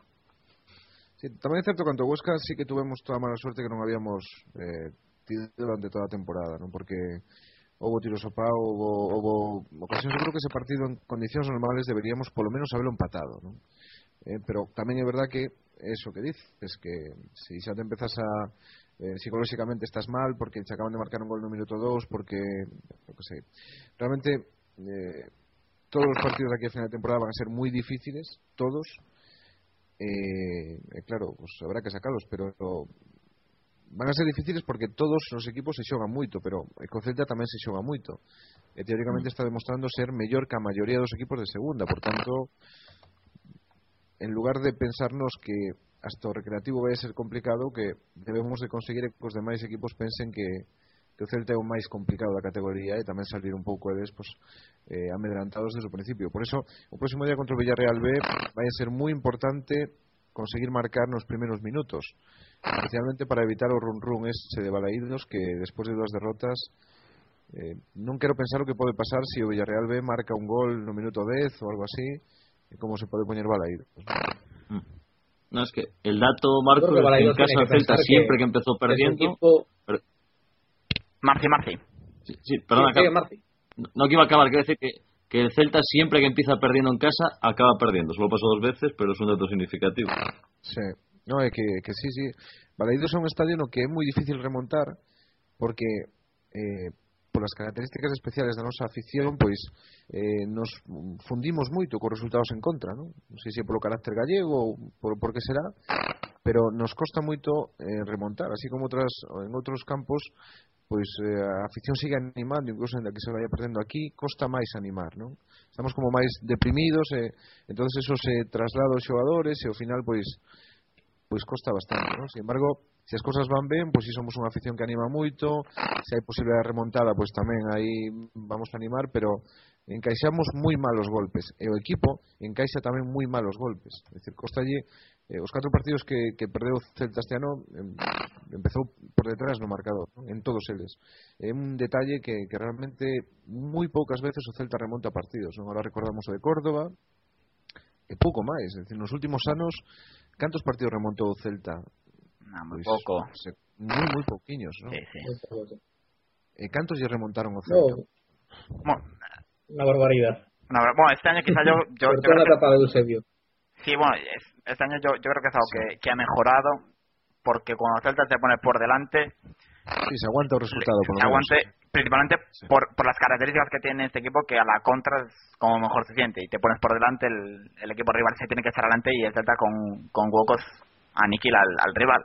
Sí, tamén é certo canto Huesca sí que tuvemos toda a mala suerte que non habíamos eh, tido durante toda a temporada, non? Porque houve tiros pau, houve, houve ocasións, eu creo que ese partido en condicións normales deberíamos polo menos haberlo empatado, non? Eh, pero tamén é verdad que eso que dices, que si xa te empezas a eh, psicolóxicamente estás mal porque te acaban de marcar un gol no minuto 2 porque, lo que sei, realmente eh, todos os partidos de aquí a final de temporada van a ser moi difíciles, todos, Eh, eh, claro, pues habrá que sacalos, pero van a ser difíciles porque todos os equipos se xogan moito, pero o Celta tamén se xoga moito. E eh, teóricamente mm. está demostrando ser mellor que a maioría dos equipos de segunda, por tanto, en lugar de pensarnos que hasta o recreativo vai a ser complicado, que debemos de conseguir que os demais equipos pensen que que o Celta é o máis complicado da categoría e tamén salir un pouco eles pues, eh, amedrantados desde o principio. Por eso, o próximo día contra o Villarreal B vai a ser moi importante conseguir marcar nos primeiros minutos, especialmente para evitar o run-run ese de balaídos que despois de dúas derrotas eh, non quero pensar o que pode pasar se si o Villarreal B marca un gol no minuto 10 ou algo así, e como se pode poñer balaídos. Mm. No, es que el dato, Marco, que en casa Celta siempre que, que empezó perdiendo... Marci, Marci. Sí, sí, perdona, Sí, no que iba a acabar, quiero decir que, que el Celta siempre que empieza perdiendo en casa acaba perdiendo. Solo pasó dos veces, pero es un dato significativo. Sí, no, é que, que sí, sí. Balaídos é un estadio no que é moi difícil remontar porque eh, polas características especiales da nosa afición pois eh, nos fundimos moito cos resultados en contra non? non sei se polo carácter gallego ou por, por que será pero nos costa moito eh, remontar así como outras, en outros campos pois eh, a afición sigue animando, incluso en que se vaya perdendo aquí, costa máis animar, non? Estamos como máis deprimidos, e, entonces eso se eh, traslada aos xogadores e ao final pois pois costa bastante, non? Sin embargo, se as cousas van ben, pois si somos unha afición que anima moito, se hai posibilidade de remontada, pois tamén aí vamos a animar, pero encaixamos moi malos golpes e o equipo encaixa tamén moi malos golpes. É dicir, costalle eh, os catro partidos que, que perdeu o Celta este ano em, empezou por detrás no marcador, non? en todos eles. É un detalle que, que realmente moi poucas veces o Celta remonta partidos. Non? Ahora recordamos o de Córdoba, e pouco máis. É dicir, nos últimos anos, cantos partidos remontou o Celta? Non, moi pois, pouco. Se, moi, moi pouquiños, non? Sí, sí. E cantos lle remontaron o Celta? No. Bueno, una barbaridad. no, bueno, este año quizá yo, yo, yo creo la que- etapa de Eusebio. Sí, bueno, es- este año yo, yo creo que es algo que, que ha mejorado, porque cuando el Celta se pone por delante, Sí, se aguanta o resultado, por lo se aguante, principalmente Sí. por, por las características que tiene este equipo, que a la contra es como mejor se siente, y te pones por delante, el, el equipo rival se tiene que echar adelante y el Celta con, con huecos aniquila al, al rival.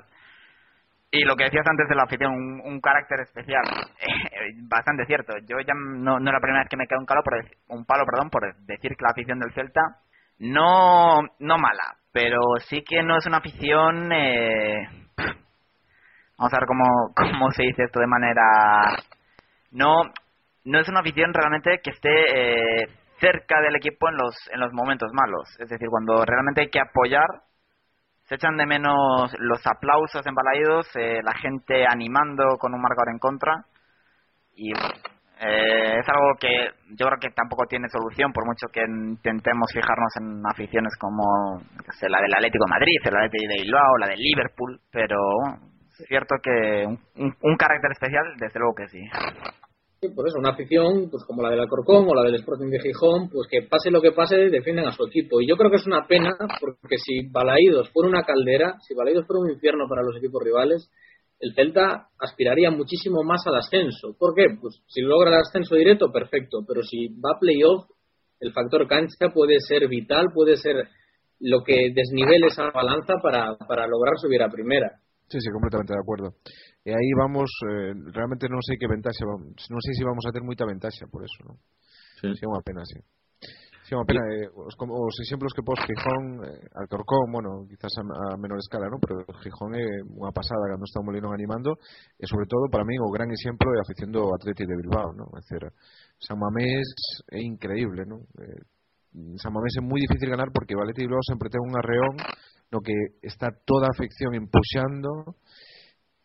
Y lo que decías antes de la afición, un, carácter especial, bastante cierto. Yo ya no, no es la primera vez que me queda un, calo por, un palo perdón, por decir que la afición del Celta no, no mala, pero sí que no es una afición... Eh, vamos a ver cómo, cómo se dice esto de manera... No, no es una afición realmente que esté eh, cerca del equipo en los, en los momentos malos. Es decir, cuando realmente hay que apoyar, se echan de menos los aplausos embalaídos, eh, la gente animando con un marcador en contra. Y eh, es algo que yo creo que tampoco tiene solución, por mucho que intentemos fijarnos en aficiones como sé, la del Atlético de Madrid, la de Bilbao, la del Liverpool, pero es cierto que un, un- un carácter especial, desde luego que sí. Por eso, una afición pues como la del Alcorcón o la del Sporting de Gijón, pues que pase lo que pase, defienden a su equipo. Y yo creo que es una pena, porque si Balaídos fuera una caldera, si Balaídos fuera un infierno para los equipos rivales, el Celta aspiraría muchísimo más al ascenso. ¿Por qué? Pues si logra el ascenso directo, perfecto, pero si va a playoff, el factor cancha puede ser vital, puede ser lo que desnivele esa balanza para, para lograr subir a primera. Sí, sí, completamente de acuerdo. e aí vamos eh, realmente non sei que ventaxa vamos, non sei se vamos a ter moita ventaxa por eso non? Sí. Se é unha pena, sí. Sí, unha pena, eh, os, os exemplos que pos Gijón, eh, Alcorcón, bueno, quizás a, a menor escala, non? pero Gijón é unha pasada cando está o Molinón animando, e sobre todo para mí o gran exemplo é a afición do Atleti de Bilbao, non? é decir, San Mamés é increíble, non? Eh, San Mamés é moi difícil ganar porque o Atleti de Bilbao sempre ten un arreón no que está toda a afección empuxando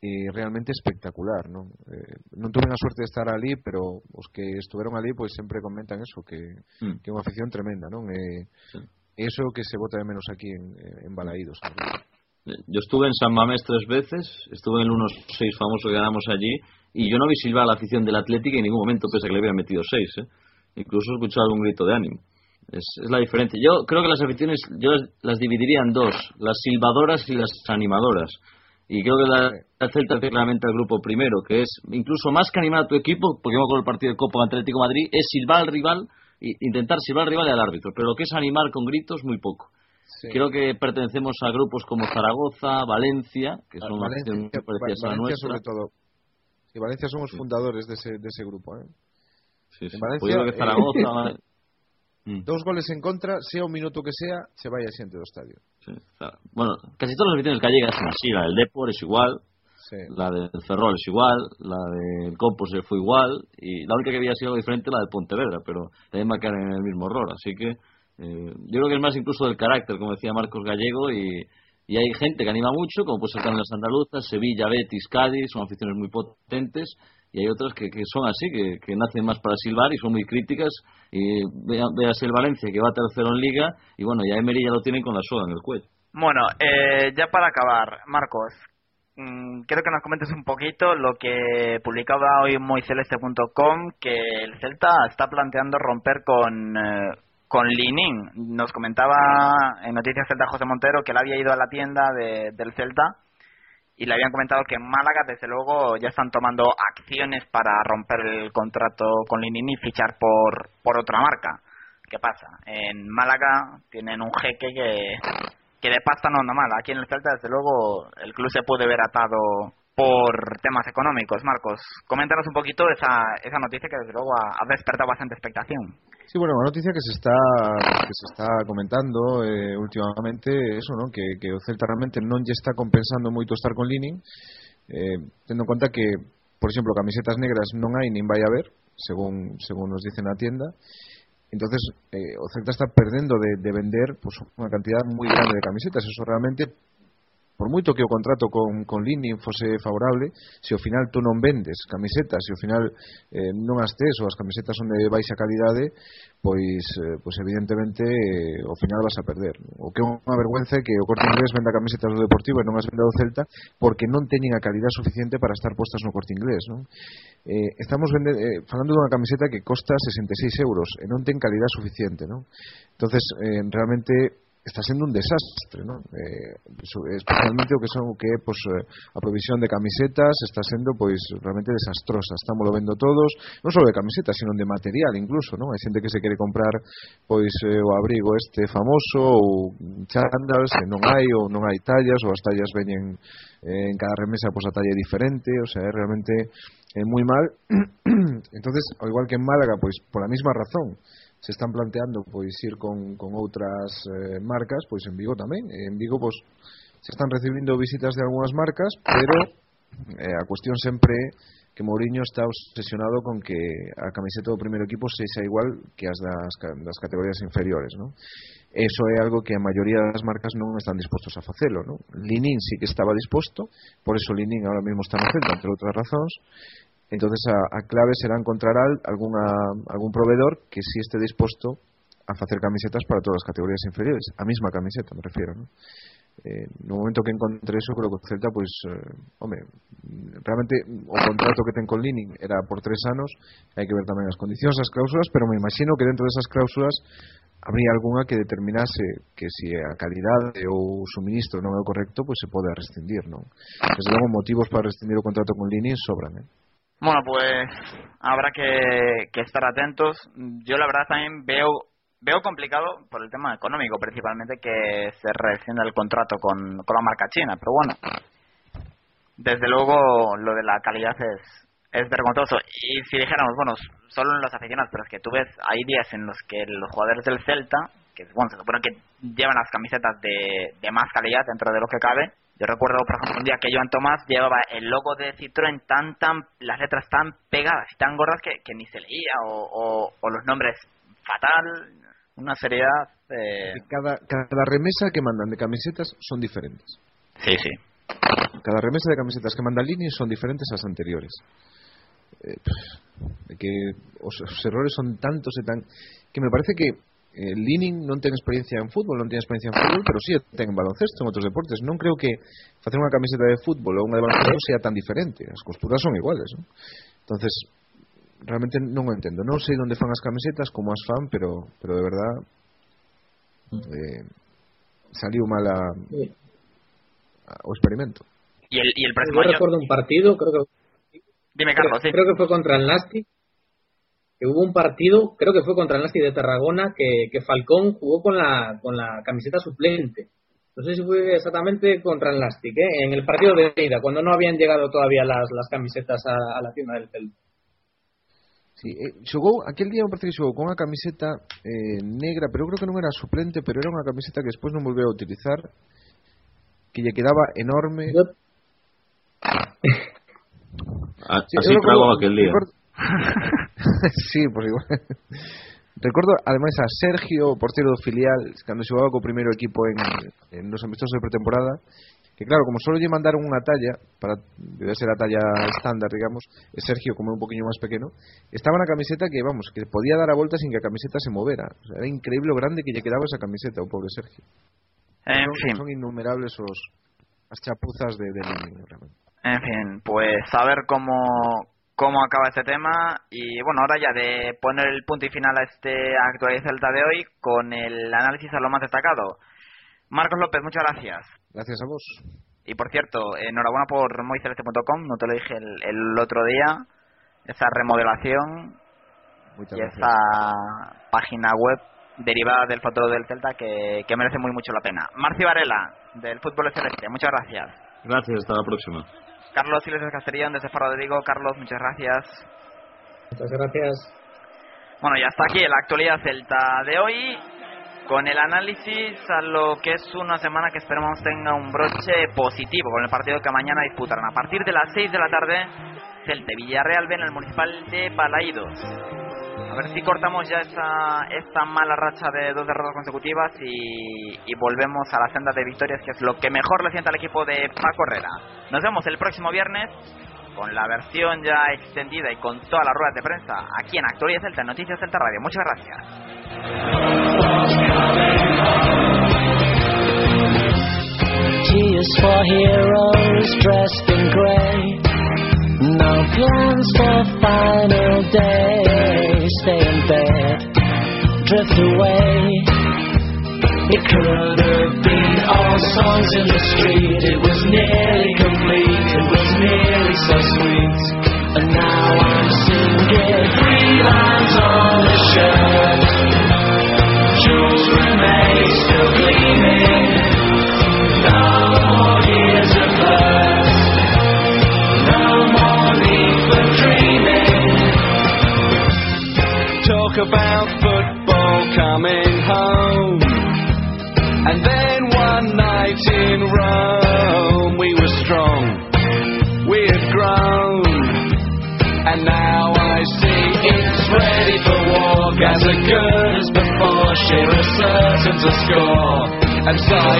e realmente espectacular, non? Eh, non tuve a sorte de estar ali, pero os que estuveron ali pois sempre comentan eso, que, Mm. que unha afición tremenda, non? E, Sí. e iso é o que se bota de menos aquí en, en Balaídos. non? Yo estuve en San Mamés tres veces, estuve en el 1-6 famoso que ganamos allí, y yo no vi silbar a la afición del Atlético en ningún momento, pese a que le habían metido seis. ¿eh? Incluso he escuchado algún grito de ánimo. Es, es la diferencia. Yo creo que las aficiones, yo las, las dividiría en dos, las silbadoras y las animadoras. Y creo que la, la Celta claramente al grupo primero, que es incluso más que animar a tu equipo, porque yo me acuerdo el partido de Copa Atlético de Madrid, es silbar al rival, intentar silbar al rival y al árbitro. Pero lo que es animar con gritos, muy poco. Sí. Creo que pertenecemos a grupos como Zaragoza, Valencia, que son Valencia, muy parecidas a la Valencia nuestra. sobre todo. Y Valencia son os Sí. fundadores dese, dese grupo, eh? Sí. En Valencia, Pues yo creo que Zaragoza. Mm, Dos goles en contra, sea o minuto que sea, se vai a xente do estadio. sí, claro. Bueno, casi todas las aficiones gallegas son así. La del Depor es igual, Sí. la del Ferrol es igual, la del Compos fue igual, y la única que había sido diferente la del Pontevedra, pero también caer en el mismo error. Así que eh, yo creo que es más incluso del carácter, como decía Marcos Gallego, y, y hay gente que anima mucho, como puede ser las andaluzas, Sevilla, Betis, Cádiz, son aficiones muy potentes, y hay otras que, que son así, que, que nacen más para silbar y son muy críticas. Y vea- véase el Valencia, que va tercero en Liga, y bueno, ya Emery ya lo tienen con la soga en el cuello. Bueno, eh, ya para acabar, Marcos, mm, quiero que nos comentes un poquito lo que publicaba hoy moiceleste.com, que el Celta está planteando romper con, eh, con Linin. Nos comentaba en Noticias Celta José Montero que él había ido a la tienda de- del Celta y le habían comentado que en Málaga, desde luego, ya están tomando acciones para romper el contrato con Linin y fichar por, por otra marca. ¿Qué pasa? En Málaga tienen un jeque que, que de pasta no anda mal. Aquí en el Celta, desde luego, el club se puede ver atado por temas económicos. Marcos, coméntanos un poquito esa, esa noticia que desde luego ha, ha despertado bastante expectación. Sí, bueno, una noticia que se está que se está comentando eh, últimamente eso, ¿no? Que, que Celta realmente non lle está compensando moito estar con Linin, eh, tendo en conta que, por exemplo, camisetas negras non hai nin vai haber, según según nos dicen na tienda. Entonces, eh, está perdendo de, de vender pues, unha cantidad moi grande de camisetas. Eso realmente por moito que o contrato con, con Lindin fose favorable, se ao final tú non vendes camisetas, se ao final eh, non as tes ou as camisetas son de baixa calidade, pois, eh, pois evidentemente eh, ao final vas a perder. O que é unha vergüenza é que o Corte Inglés venda camisetas do Deportivo e non as venda do Celta porque non teñen a calidad suficiente para estar postas no Corte Inglés. Non? Eh, estamos vende, eh, falando dunha camiseta que costa 66 euros e non ten calidad suficiente. Non? Entonces, eh, realmente está sendo un desastre non? Eh, especialmente o que son o que é pois, a provisión de camisetas está sendo pois realmente desastrosa estamos lo vendo todos, non só de camisetas sino de material incluso, non? hai xente que se quere comprar pois eh, o abrigo este famoso ou chándals e non hai ou non hai tallas ou as tallas veñen eh, en cada remesa pois a talla é diferente, o sea, é realmente eh, é moi mal entonces, ao igual que en Málaga pois pola mesma razón se están planteando pois ir con, con outras eh, marcas, pois en Vigo tamén. En Vigo pois se están recibindo visitas de algunhas marcas, pero eh, a cuestión sempre é que Mourinho está obsesionado con que a camiseta do primeiro equipo sexa igual que as das, das categorías inferiores, ¿no? Eso é algo que a maioría das marcas non están dispostos a facelo, ¿no? Linin sí que estaba disposto, por eso Linin ahora mismo está no Celta, entre outras razóns, entonces a, a clave será encontrar alguna, algún proveedor que sí esté disposto a facer camisetas para todas as categorías inferiores, a mesma camiseta me refiero, ¿no? Eh, no momento que encontré eso creo que o Celta pois, pues, eh, home, realmente mm, o contrato que ten con Lining era por tres anos hai que ver tamén as condicións, as cláusulas pero me imagino que dentro desas cláusulas habría algunha que determinase que se si a calidade ou o suministro non é o correcto, pois pues, se pode rescindir non? desde logo motivos para rescindir o contrato con Lining sobran, eh? Bueno, pues habrá que, que estar atentos. Yo la verdad también veo veo complicado por el tema económico principalmente que se rescinda el contrato con, con la marca china, pero bueno, desde luego lo de la calidad es, es vergonzoso. Y si dijéramos, bueno, solo en los aficionados, pero es que tú ves, hay días en los que los jugadores del Celta, que bueno, se supone que llevan las camisetas de, de más calidad dentro de lo que cabe, yo recuerdo, por ejemplo, un día que Joan Tomás llevaba el logo de Citroën tan, tan, las letras tan pegadas y tan gordas que, que ni se leía, o, o, o los nombres fatal, una seriedad. Eh... Cada, cada remesa que mandan de camisetas son diferentes. Sí, sí. Cada remesa de camisetas que manda Lini son diferentes ás anteriores. Eh, que os, os errores son tantos e tan que me parece que eh, Linin non ten experiencia en fútbol, non ten experiencia en fútbol, pero sí ten en baloncesto, en outros deportes. Non creo que facer unha camiseta de fútbol ou unha de baloncesto sea tan diferente. As costuras son iguales, ¿no? Entonces, realmente non o entendo. Non sei onde fan as camisetas, como as fan, pero pero de verdad eh, saliu mal a, a, o experimento. Y el, y el Yo próximo año... recuerdo un partido, creo que Dime, Carlos, sí. creo que fue contra el Nasti, que hubo un partido, creo que fue contra el Nasti de Tarragona, que, que Falcón jugó con la, con la camiseta suplente. No sé si fue exactamente contra el Nasti, ¿eh? en el partido de ida, cuando no habían llegado todavía las, las camisetas a, a la tienda del Celta. Sí, eh, xogou, aquel día me parece que xogou con unha camiseta eh, negra, pero eu creo que non era suplente, pero era unha camiseta que despois non volveu a utilizar, que lle quedaba enorme. Yo, A- Sí, Así trago aquel día. sí, pues igual. Recordo ademais a Sergio, portero filial, cando xogaba co primeiro equipo en, en nos amistosos de pretemporada, que claro, como solo lle mandaron unha talla, para debe ser a talla estándar, digamos, e Sergio, como un poquinho máis pequeno, estaba na camiseta que, vamos, que podía dar a volta sin que a camiseta se. O sea, era increíble o grande que lle quedaba esa camiseta, o pobre Sergio. En fin. son innumerables os las chapuzas de, de Lini, realmente. En fin, pues a ver cómo, cómo acaba este tema y bueno, ahora ya de poner el punto y final a este actualidad Celta de hoy con el análisis a lo más destacado. Marcos López, muchas gracias. Gracias a vos. Y por cierto, enhorabuena por moiceleste.com, no te lo dije el, el otro día, esa remodelación Muchas y gracias. esa página web derivada del futuro del Celta que, que merece muy mucho la pena. Marci Varela, del Fútbol Celeste, muchas gracias. Gracias, hasta la próxima. Carlos Iglesias Castellón, desde Faro de Vigo. Carlos, muchas gracias. Muchas gracias. Bueno, ya está aquí la actualidad celta de hoy, con el análisis a lo que es una semana que esperamos tenga un broche positivo con el partido que mañana disputarán. A partir de las 6 de la tarde, Celta y Villarreal ven al municipal de Balaídos. A ver si cortamos ya esta, esta mala racha de dos derrotas consecutivas y, volvemos a la senda de victorias, que es lo que mejor le sienta al equipo de Paco Herrera. Nos vemos el próximo viernes con la versión ya extendida y con todas las ruedas de prensa aquí en Actualidad Celta, Noticias Celta Radio. Muchas gracias. Stay in bed, drift away. It could have been all songs in the street. It was nearly complete. It was nearly so sweet. And now I'm singing three lines I'm sorry.